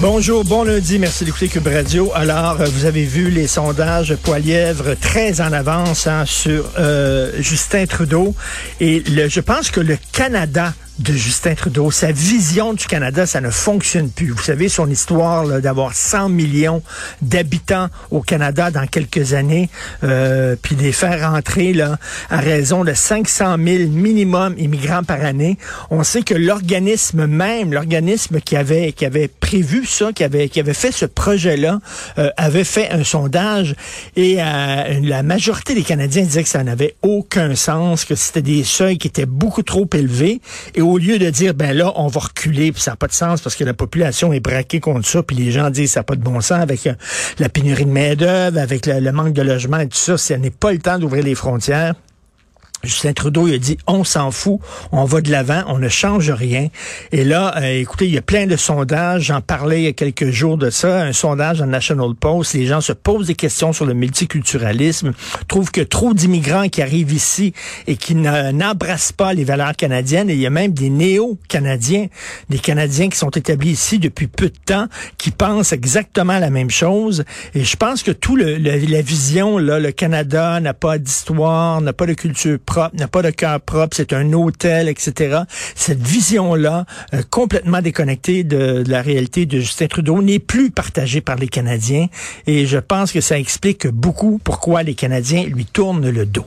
Bonjour, bon lundi, merci d'écouter Cube Radio. Alors, euh, vous avez vu les sondages Poilièvre très en avance hein, sur euh, Justin Trudeau. Et le, je pense que le Canada de Justin Trudeau. Sa vision du Canada, ça ne fonctionne plus. Vous savez, son histoire d'avoir 100 millions d'habitants au Canada dans quelques années, euh, puis les faire rentrer là, à raison de 500 000 minimum immigrants par année. On sait que l'organisme même, l'organisme qui avait, qui avait prévu ça, qui avait, qui avait fait ce projet-là, euh, avait fait un sondage et euh, la majorité des Canadiens disaient que ça n'avait aucun sens, que c'était des seuils qui étaient beaucoup trop élevés. Au lieu de dire, ben là, on va reculer, puis ça n'a pas de sens parce que la population est braquée contre ça, puis les gens disent, ça n'a pas de bon sens avec euh, la pénurie de main-d'œuvre, avec le, manque de logement et tout ça, ce n'est pas le temps d'ouvrir les frontières. Justin Trudeau il a dit on s'en fout, on va de l'avant, on ne change rien. Et là, euh, écoutez, il y a plein de sondages. J'en parlais il y a quelques jours de ça, un sondage dans National Post. Les gens se posent des questions sur le multiculturalisme, trouvent que trop d'immigrants qui arrivent ici et qui n'embrassent pas les valeurs canadiennes. Et il y a même des néo-canadiens, des Canadiens qui sont établis ici depuis peu de temps, qui pensent exactement la même chose. Et je pense que tout le, le la vision là, le Canada n'a pas d'histoire, n'a pas de culture n'a pas de cœur propre, c'est un hôtel, etc. Cette vision-là, euh, complètement déconnectée de, de, la réalité de Justin Trudeau, n'est plus partagée par les Canadiens. Et je pense que ça explique beaucoup pourquoi les Canadiens lui tournent le dos.